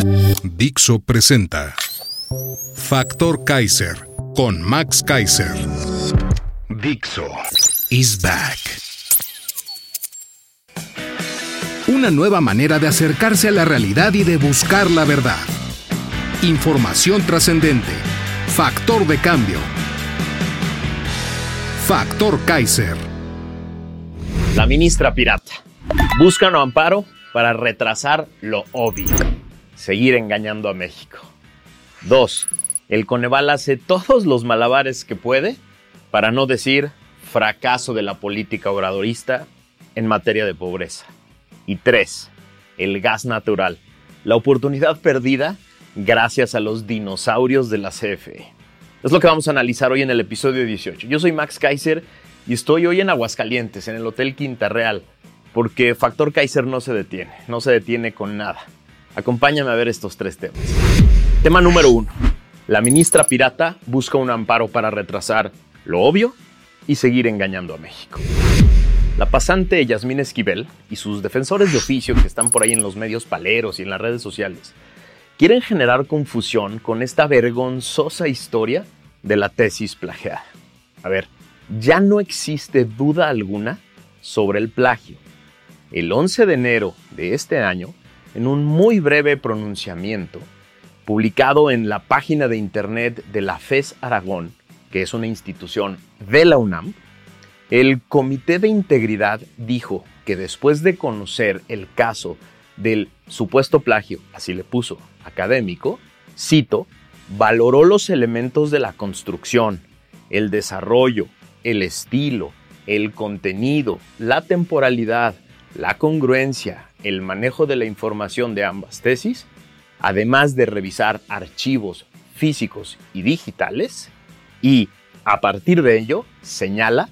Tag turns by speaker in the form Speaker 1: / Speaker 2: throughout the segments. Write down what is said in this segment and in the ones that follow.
Speaker 1: Dixo presenta Factor Kaiser con Max Kaiser. Dixo is back. Una nueva manera de acercarse a la realidad y de buscar la verdad. Información trascendente. Factor de cambio. Factor Kaiser.
Speaker 2: La ministra pirata busca un amparo para retrasar lo obvio, seguir engañando a México. 2. El Coneval hace todos los malabares que puede para no decir fracaso de la política obradorista en materia de pobreza. Y 3. El gas natural, la oportunidad perdida gracias a los dinosaurios de la CFE. Es lo que vamos a analizar hoy en el episodio 18. Yo soy Max Kaiser y estoy hoy en Aguascalientes, en el Hotel Quinta Real, porque Factor Kaiser no se detiene, no se detiene con nada. Acompáñame a ver estos tres temas. Tema número uno. La ministra pirata busca un amparo para retrasar lo obvio y seguir engañando a México. La pasante Yasmín Esquivel y sus defensores de oficio que están por ahí en los medios paleros y en las redes sociales quieren generar confusión con esta vergonzosa historia de la tesis plagiada. A ver, ya no existe duda alguna sobre el plagio. El 11 de enero de este año, en un muy breve pronunciamiento, publicado en la página de internet de la FES Aragón, que es una institución de la UNAM, el Comité de Integridad dijo que después de conocer el caso del supuesto plagio, así le puso, académico, cito, valoró los elementos de la construcción, el desarrollo, el estilo, el contenido, la temporalidad, la congruencia, el manejo de la información de ambas tesis, además de revisar archivos físicos y digitales, y a partir de ello, señala,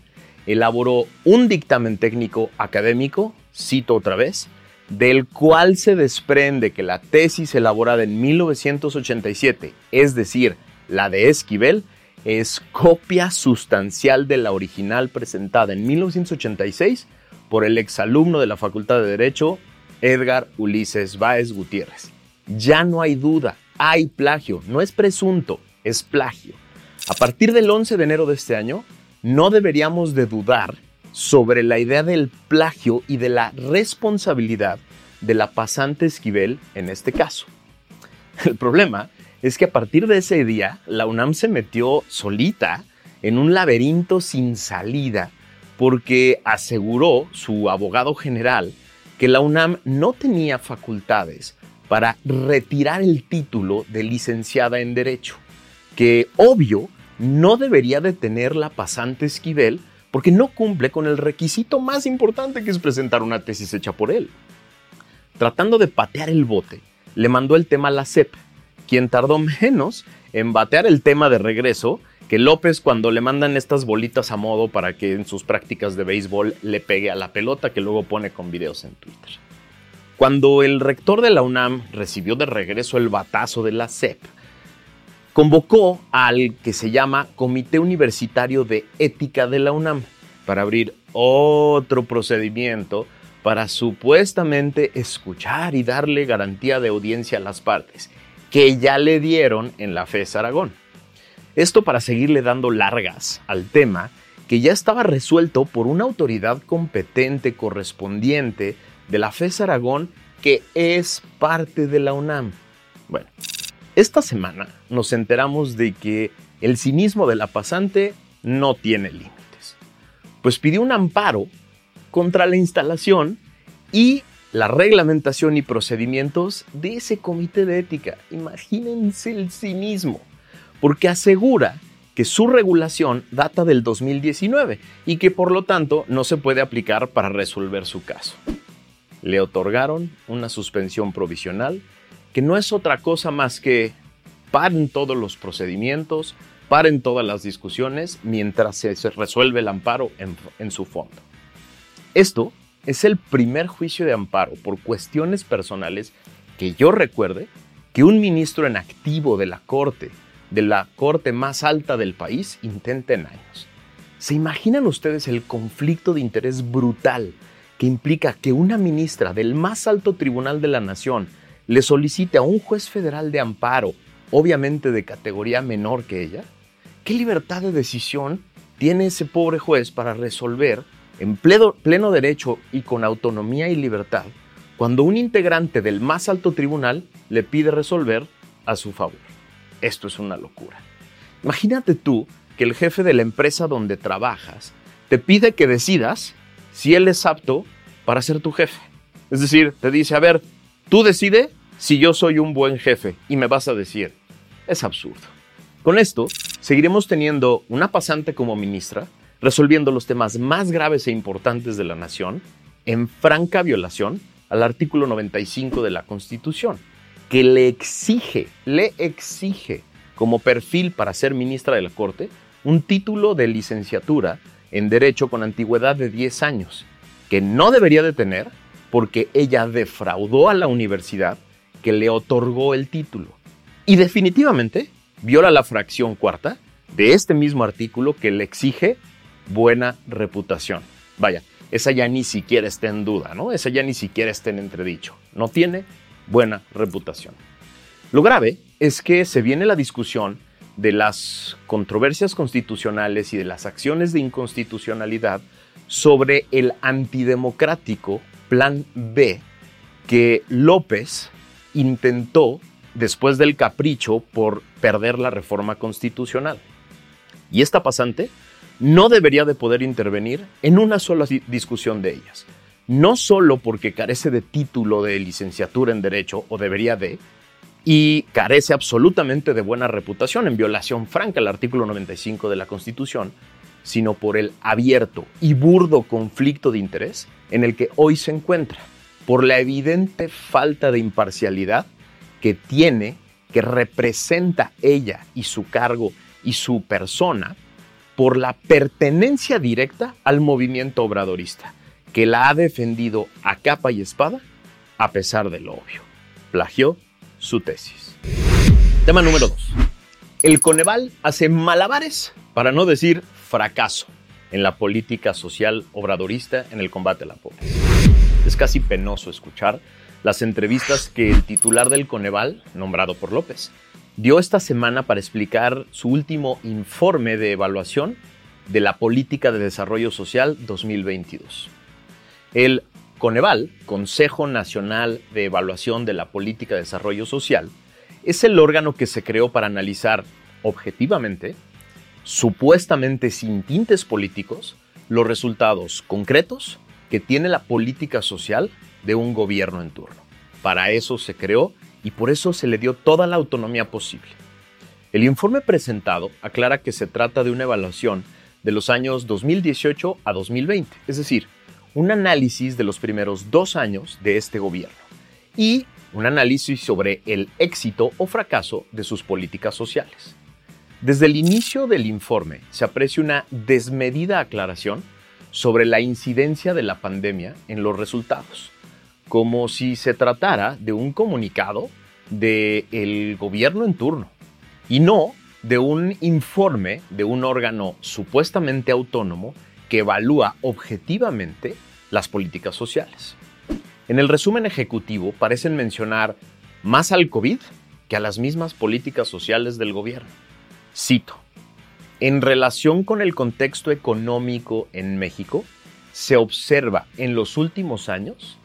Speaker 2: elaboró un dictamen técnico académico, cito otra vez, del cual se desprende que la tesis elaborada en 1987, es decir, la de Esquivel, es copia sustancial de la original presentada en 1986 por el exalumno de la Facultad de Derecho, Edgar Ulises Báez Gutiérrez. Ya no hay duda, hay plagio, no es presunto, es plagio. A partir del 11 de enero de este año, no deberíamos de dudar sobre la idea del plagio y de la responsabilidad de la pasante Esquivel en este caso. El problema es que a partir de ese día, la UNAM se metió solita en un laberinto sin salida porque aseguró su abogado general que la UNAM no tenía facultades para retirar el título de licenciada en Derecho, que obvio no debería de tener la pasante Esquivel porque no cumple con el requisito más importante que es presentar una tesis hecha por él. Tratando de patear el bote, le mandó el tema a la CEP, quien tardó menos en batear el tema de regreso que López cuando le mandan estas bolitas a modo para que en sus prácticas de béisbol le pegue a la pelota que luego pone con videos en Twitter. Cuando el rector de la UNAM recibió de regreso el batazo de la CEP, convocó al que se llama Comité Universitario de Ética de la UNAM para abrir otro procedimiento para supuestamente escuchar y darle garantía de audiencia a las partes, que ya le dieron en la FES Aragón. Esto para seguirle dando largas al tema que ya estaba resuelto por una autoridad competente correspondiente de la FES Aragón que es parte de la UNAM. Bueno, esta semana nos enteramos de que el cinismo de la pasante no tiene límites. Pues pidió un amparo contra la instalación y la reglamentación y procedimientos de ese comité de ética. Imagínense el cinismo, porque asegura que su regulación data del 2019 y que por lo tanto no se puede aplicar para resolver su caso. le otorgaron una suspensión provisional que no es otra cosa más que paren todos los procedimientos, paren todas las discusiones mientras se resuelve el amparo en, su fondo. Esto es el primer juicio de amparo por cuestiones personales que yo recuerde que un ministro en activo de la Corte, de la Corte más alta del país, intente en años. ¿Se imaginan ustedes el conflicto de interés brutal que implica que una ministra del más alto tribunal de la nación le solicite a un juez federal de amparo, obviamente de categoría menor que ella? ¿Qué libertad de decisión tiene ese pobre juez para resolver en pleno derecho y con autonomía y libertad cuando un integrante del más alto tribunal le pide resolver a su favor? Esto es una locura. Imagínate tú que el jefe de la empresa donde trabajas te pide que decidas si él es apto para ser tu jefe. Es decir, te dice, a ver, tú decide si yo soy un buen jefe y me vas a decir, es absurdo. Con esto, seguiremos teniendo una pasante como ministra, resolviendo los temas más graves e importantes de la nación, en franca violación al artículo 95 de la Constitución, que le exige, le exige como perfil para ser ministra de la Corte un título de licenciatura en Derecho con antigüedad de 10 años, que no debería de tener porque ella defraudó a la universidad que le otorgó el título. Y definitivamente viola la fracción cuarta de este mismo artículo que le exige buena reputación. Vaya, esa ya ni siquiera está en duda, ¿no? Esa ya ni siquiera está en entredicho. No tiene buena reputación. Lo grave es que se viene la discusión de las controversias constitucionales y de las acciones de inconstitucionalidad sobre el antidemocrático Plan B que López intentó después del capricho por perder la reforma constitucional. Y esta pasante no debería de poder intervenir en una sola discusión de ellas. No solo porque carece de título de licenciatura en Derecho, o debería de, y carece absolutamente de buena reputación en violación franca al artículo 95 de la Constitución, sino por el abierto y burdo conflicto de interés en el que hoy se encuentra, por la evidente falta de imparcialidad que tiene, que representa ella y su cargo y su persona, por la pertenencia directa al movimiento obradorista, que la ha defendido a capa y espada a pesar de lo obvio. Plagió su tesis. Tema número 2. El Coneval hace malabares, para no decir fracaso, en la política social obradorista en el combate a la pobreza. Es casi penoso escuchar las entrevistas que el titular del Coneval, nombrado por López, dio esta semana para explicar su último informe de evaluación de la Política de Desarrollo Social 2022. El Coneval, Consejo Nacional de Evaluación de la Política de Desarrollo Social, es el órgano que se creó para analizar objetivamente, supuestamente sin tintes políticos, los resultados concretos que tiene la política social de un gobierno en turno. Para eso se creó y por eso se le dio toda la autonomía posible. El informe presentado aclara que se trata de una evaluación de los años 2018 a 2020, es decir, un análisis de los primeros dos años de este gobierno y un análisis sobre el éxito o fracaso de sus políticas sociales. Desde el inicio del informe se aprecia una desmedida aclaración sobre la incidencia de la pandemia en los resultados, como si se tratara de un comunicado del gobierno en turno y no de un informe de un órgano supuestamente autónomo que evalúa objetivamente las políticas sociales. En el resumen ejecutivo parecen mencionar más al COVID que a las mismas políticas sociales del gobierno. Cito, en relación con el contexto económico en México, se observa en los últimos años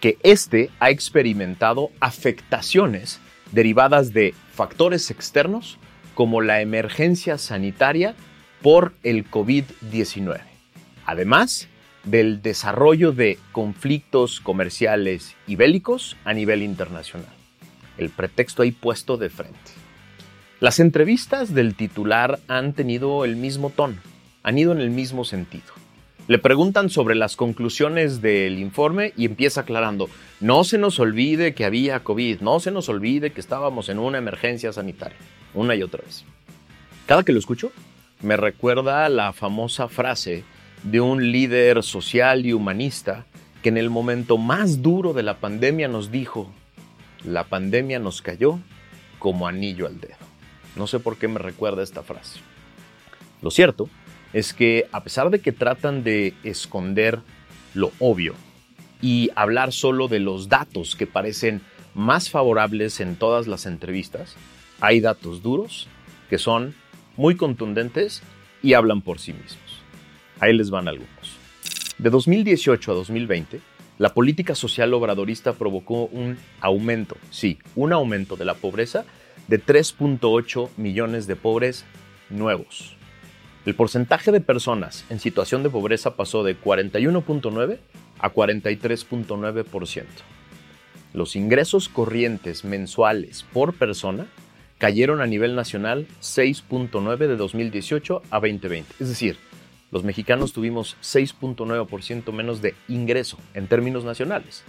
Speaker 2: que éste ha experimentado afectaciones derivadas de factores externos como la emergencia sanitaria por el COVID-19. Además, del desarrollo de conflictos comerciales y bélicos a nivel internacional. El pretexto ahí puesto de frente. Las entrevistas del titular han tenido el mismo tono, han ido en el mismo sentido. Le preguntan sobre las conclusiones del informe y empieza aclarando, no se nos olvide que había COVID, no se nos olvide que estábamos en una emergencia sanitaria, una y otra vez. Cada que lo escucho, me recuerda la famosa frase de un líder social y humanista que en el momento más duro de la pandemia nos dijo, la pandemia nos cayó como anillo al dedo. No sé por qué me recuerda esta frase. Lo cierto es que a pesar de que tratan de esconder lo obvio y hablar solo de los datos que parecen más favorables en todas las entrevistas, hay datos duros que son muy contundentes y hablan por sí mismos. Ahí les van algunos. De 2018 a 2020, la política social obradorista provocó un aumento, sí, un aumento de la pobreza de 3.8 millones de pobres nuevos. El porcentaje de personas en situación de pobreza pasó de 41.9 a 43.9%. Los ingresos corrientes mensuales por persona cayeron a nivel nacional 6.9 de 2018 a 2020. Es decir, los mexicanos tuvimos 6.9% menos de ingreso en términos nacionales.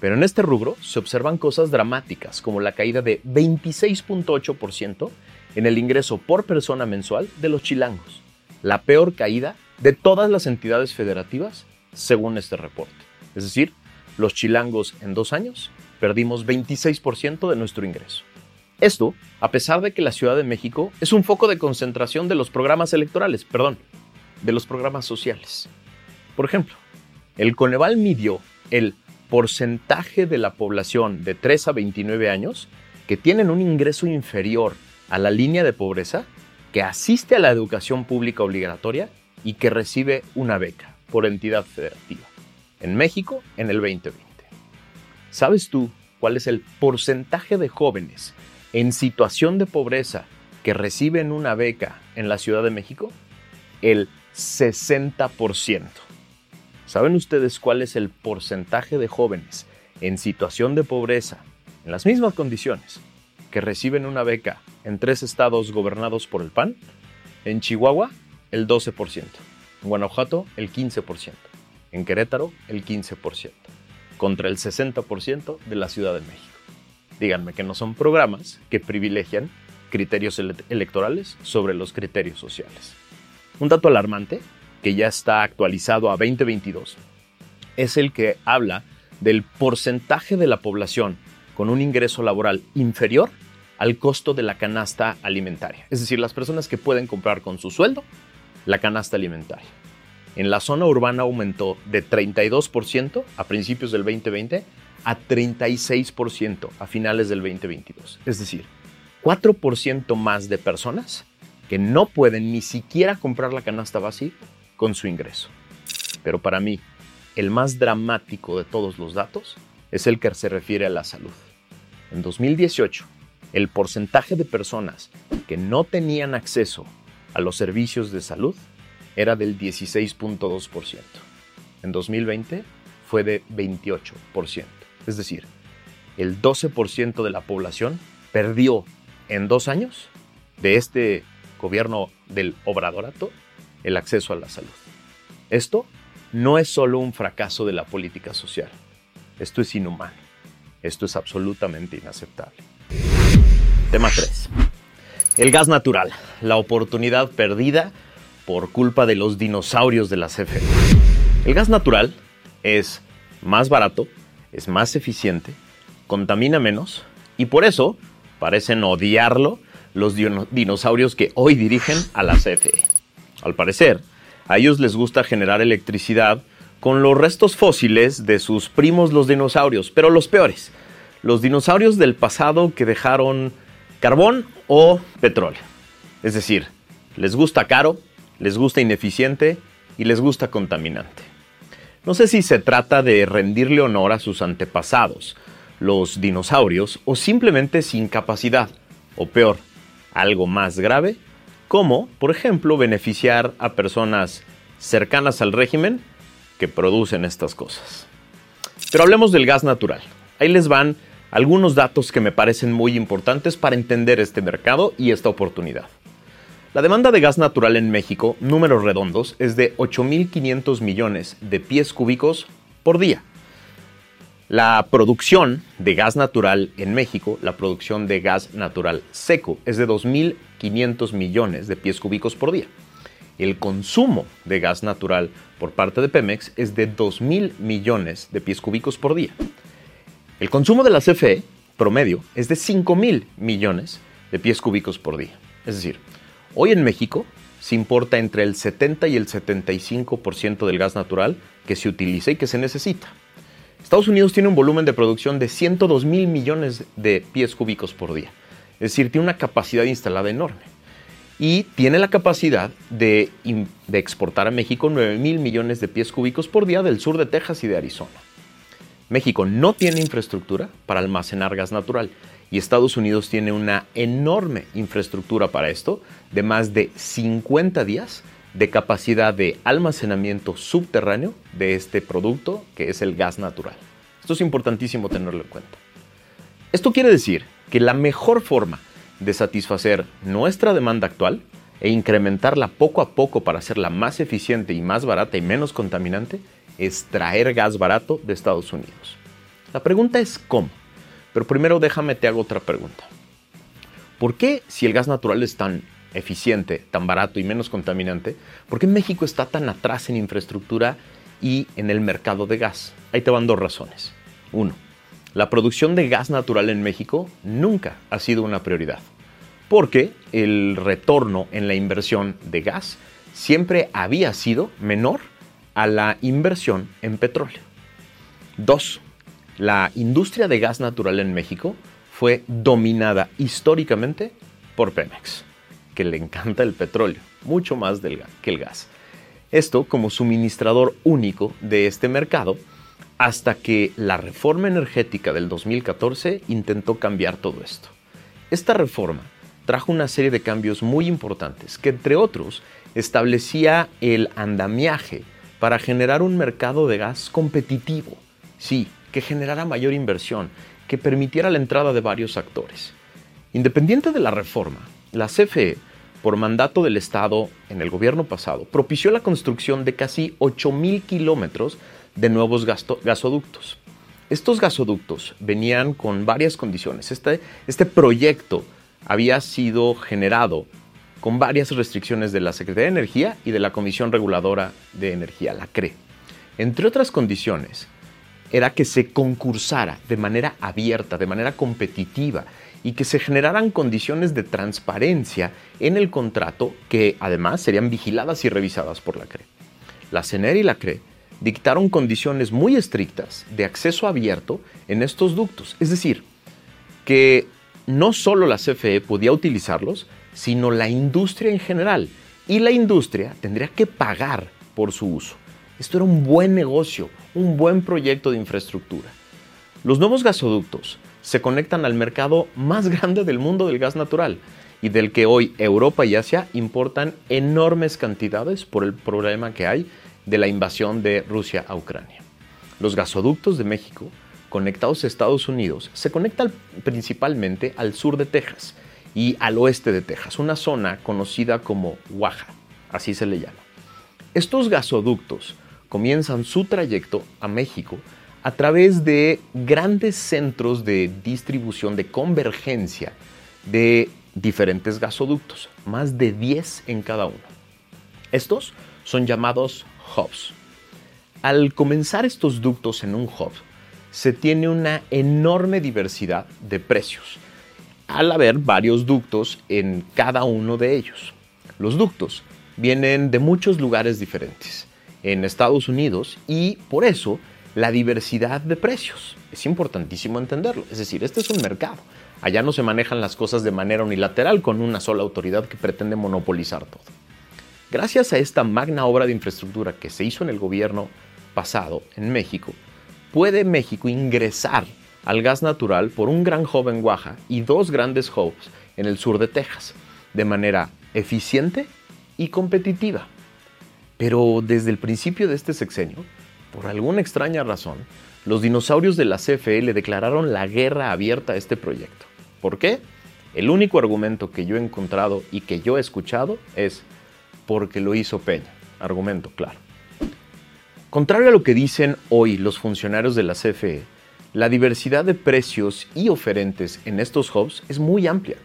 Speaker 2: Pero en este rubro se observan cosas dramáticas, como la caída de 26.8% en el ingreso por persona mensual de los chilangos, la peor caída de todas las entidades federativas según este reporte. Es decir, los chilangos en dos años perdimos 26% de nuestro ingreso. Esto, a pesar de que la Ciudad de México es un foco de concentración de los programas electorales, perdón, de los programas sociales. Por ejemplo, el Coneval midió el porcentaje de la población de 3 a 29 años que tienen un ingreso inferior a la línea de pobreza, que asiste a la educación pública obligatoria y que recibe una beca por entidad federativa. En México, en el 2020. ¿Sabes tú cuál es el porcentaje de jóvenes en situación de pobreza que reciben una beca en la Ciudad de México? El 60%. ¿Saben ustedes cuál es el porcentaje de jóvenes en situación de pobreza, en las mismas condiciones, que reciben una beca en tres estados gobernados por el PAN? En Chihuahua, el 12%. En Guanajuato, el 15%. En Querétaro, el 15%. Contra el 60% de la Ciudad de México. Díganme que no son programas que privilegian criterios electorales sobre los criterios sociales. Un dato alarmante, que ya está actualizado a 2022, es el que habla del porcentaje de la población con un ingreso laboral inferior al costo de la canasta alimentaria. Es decir, las personas que pueden comprar con su sueldo la canasta alimentaria. En la zona urbana aumentó de 32% a principios del 2020 a 36% a finales del 2022. Es decir, 4% más de personas que no pueden ni siquiera comprar la canasta básica con su ingreso. Pero para mí, el más dramático de todos los datos es el que se refiere a la salud. En 2018, el porcentaje de personas que no tenían acceso a los servicios de salud era del 16.2%. En 2020 fue de 28%. Es decir, el 12% de la población perdió en dos años de este gobierno del obradorato el acceso a la salud. Esto no es solo un fracaso de la política social. Esto es inhumano. Esto es absolutamente inaceptable. Tema 3. El gas natural, la oportunidad perdida por culpa de los dinosaurios de la CFE. El gas natural es más barato, es más eficiente, contamina menos y por eso parecen odiarlo los dinosaurios que hoy dirigen a la CFE. Al parecer, a ellos les gusta generar electricidad con los restos fósiles de sus primos los dinosaurios, pero los peores, los dinosaurios del pasado que dejaron carbón o petróleo. Es decir, les gusta caro, les gusta ineficiente y les gusta contaminante. No sé si se trata de rendirle honor a sus antepasados, los dinosaurios, o simplemente sin capacidad, o peor, algo más grave, como, por ejemplo, beneficiar a personas cercanas al régimen que producen estas cosas. Pero hablemos del gas natural. Ahí les van algunos datos que me parecen muy importantes para entender este mercado y esta oportunidad. La demanda de gas natural en México, números redondos, es de 8.500 millones de pies cúbicos por día. La producción de gas natural en México, la producción de gas natural seco, es de 2.500 millones de pies cúbicos por día. El consumo de gas natural por parte de Pemex es de 2.000 millones de pies cúbicos por día. El consumo de la CFE promedio es de 5.000 millones de pies cúbicos por día. Es decir, hoy en México se importa entre el 70 y el 75% del gas natural que se utiliza y que se necesita. Estados Unidos tiene un volumen de producción de 102 mil millones de pies cúbicos por día. Es decir, tiene una capacidad instalada enorme. Y tiene la capacidad de, exportar a México 9 mil millones de pies cúbicos por día del sur de Texas y de Arizona. México no tiene infraestructura para almacenar gas natural y Estados Unidos tiene una enorme infraestructura para esto de más de 50 días de capacidad de almacenamiento subterráneo de este producto que es el gas natural. Esto es importantísimo tenerlo en cuenta. Esto quiere decir que la mejor forma de satisfacer nuestra demanda actual e incrementarla poco a poco para hacerla más eficiente y más barata y menos contaminante es traer gas barato de Estados Unidos. La pregunta es cómo. Pero primero déjame te hago otra pregunta. ¿Por qué si el gas natural es tan eficiente, tan barato y menos contaminante, ¿por qué México está tan atrás en infraestructura y en el mercado de gas? Ahí te van dos razones. Uno, la producción de gas natural en México nunca ha sido una prioridad, porque el retorno en la inversión de gas siempre había sido menor a la inversión en petróleo. Dos, la industria de gas natural en México fue dominada históricamente por Pemex que le encanta el petróleo, mucho más que el gas. Esto como suministrador único de este mercado hasta que la reforma energética del 2014 intentó cambiar todo esto. Esta reforma trajo una serie de cambios muy importantes que entre otros establecía el andamiaje para generar un mercado de gas competitivo, sí, que generara mayor inversión, que permitiera la entrada de varios actores. Independiente de la reforma, la CFE, por mandato del Estado en el gobierno pasado, propició la construcción de casi 8.000 kilómetros de nuevos gasoductos. Estos gasoductos venían con varias condiciones. Este, este proyecto había sido generado con varias restricciones de la Secretaría de Energía y de la Comisión Reguladora de Energía, la CRE. Entre otras condiciones, era que se concursara de manera abierta, de manera competitiva y que se generaran condiciones de transparencia en el contrato que además serían vigiladas y revisadas por la CRE. La CENER y la CRE dictaron condiciones muy estrictas de acceso abierto en estos ductos, es decir, que no solo la CFE podía utilizarlos, sino la industria en general, y la industria tendría que pagar por su uso. Esto era un buen negocio, un buen proyecto de infraestructura. Los nuevos gasoductos se conectan al mercado más grande del mundo del gas natural y del que hoy Europa y Asia importan enormes cantidades por el problema que hay de la invasión de Rusia a Ucrania. Los gasoductos de México, conectados a Estados Unidos, se conectan principalmente al sur de Texas y al oeste de Texas, una zona conocida como Waja, así se le llama. Estos gasoductos comienzan su trayecto a México a través de grandes centros de distribución, de convergencia de diferentes gasoductos, más de 10 en cada uno. Estos son llamados hubs. Al comenzar estos ductos en un hub, se tiene una enorme diversidad de precios, al haber varios ductos en cada uno de ellos. Los ductos vienen de muchos lugares diferentes en Estados Unidos y por eso la diversidad de precios. Es importantísimo entenderlo. Es decir, este es un mercado. Allá no se manejan las cosas de manera unilateral con una sola autoridad que pretende monopolizar todo. Gracias a esta magna obra de infraestructura que se hizo en el gobierno pasado en México, puede México ingresar al gas natural por un gran hub en Oaxaca y dos grandes hubs en el sur de Texas, de manera eficiente y competitiva. Pero desde el principio de este sexenio, por alguna extraña razón, los dinosaurios de la CFE le declararon la guerra abierta a este proyecto. ¿Por qué? El único argumento que yo he encontrado y que yo he escuchado es porque lo hizo Peña. Argumento claro. Contrario a lo que dicen hoy los funcionarios de la CFE, la diversidad de precios y oferentes en estos hubs es muy amplia.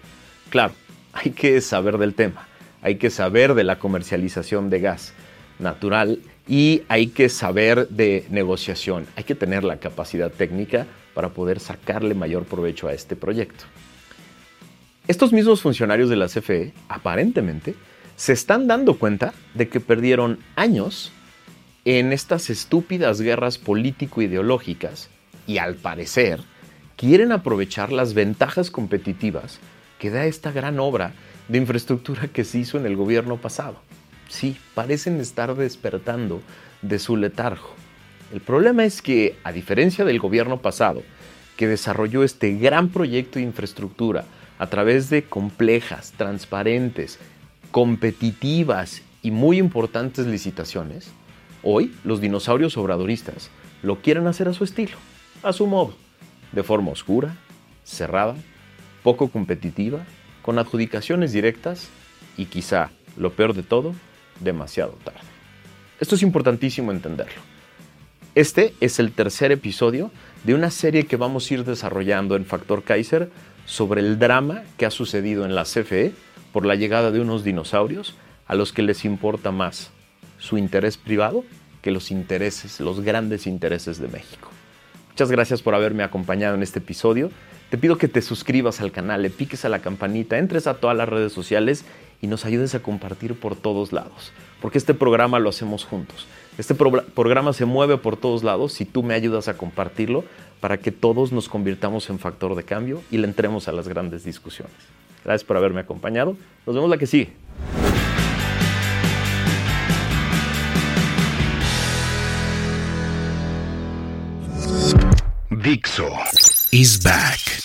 Speaker 2: Claro, hay que saber del tema, hay que saber de la comercialización de gas natural y hay que saber de negociación, hay que tener la capacidad técnica para poder sacarle mayor provecho a este proyecto. Estos mismos funcionarios de la CFE, aparentemente, se están dando cuenta de que perdieron años en estas estúpidas guerras político-ideológicas y al parecer quieren aprovechar las ventajas competitivas que da esta gran obra de infraestructura que se hizo en el gobierno pasado. Sí, parecen estar despertando de su letargo. El problema es que, a diferencia del gobierno pasado, que desarrolló este gran proyecto de infraestructura a través de complejas, transparentes, competitivas y muy importantes licitaciones, hoy los dinosaurios obradoristas lo quieren hacer a su estilo, a su modo, de forma oscura, cerrada, poco competitiva, con adjudicaciones directas y quizá, lo peor de todo, demasiado tarde. Esto es importantísimo entenderlo. Este es el tercer episodio de una serie que vamos a ir desarrollando en Factor Kaiser sobre el drama que ha sucedido en la CFE por la llegada de unos dinosaurios a los que les importa más su interés privado que los intereses, los grandes intereses de México. Muchas gracias por haberme acompañado en este episodio. Te pido que te suscribas al canal, le piques a la campanita, entres a todas las redes sociales y nos ayudes a compartir por todos lados, porque este programa lo hacemos juntos. Este programa se mueve por todos lados si tú me ayudas a compartirlo para que todos nos convirtamos en factor de cambio y le entremos a las grandes discusiones. Gracias por haberme acompañado. Nos vemos la que sigue.
Speaker 1: Dixo is back.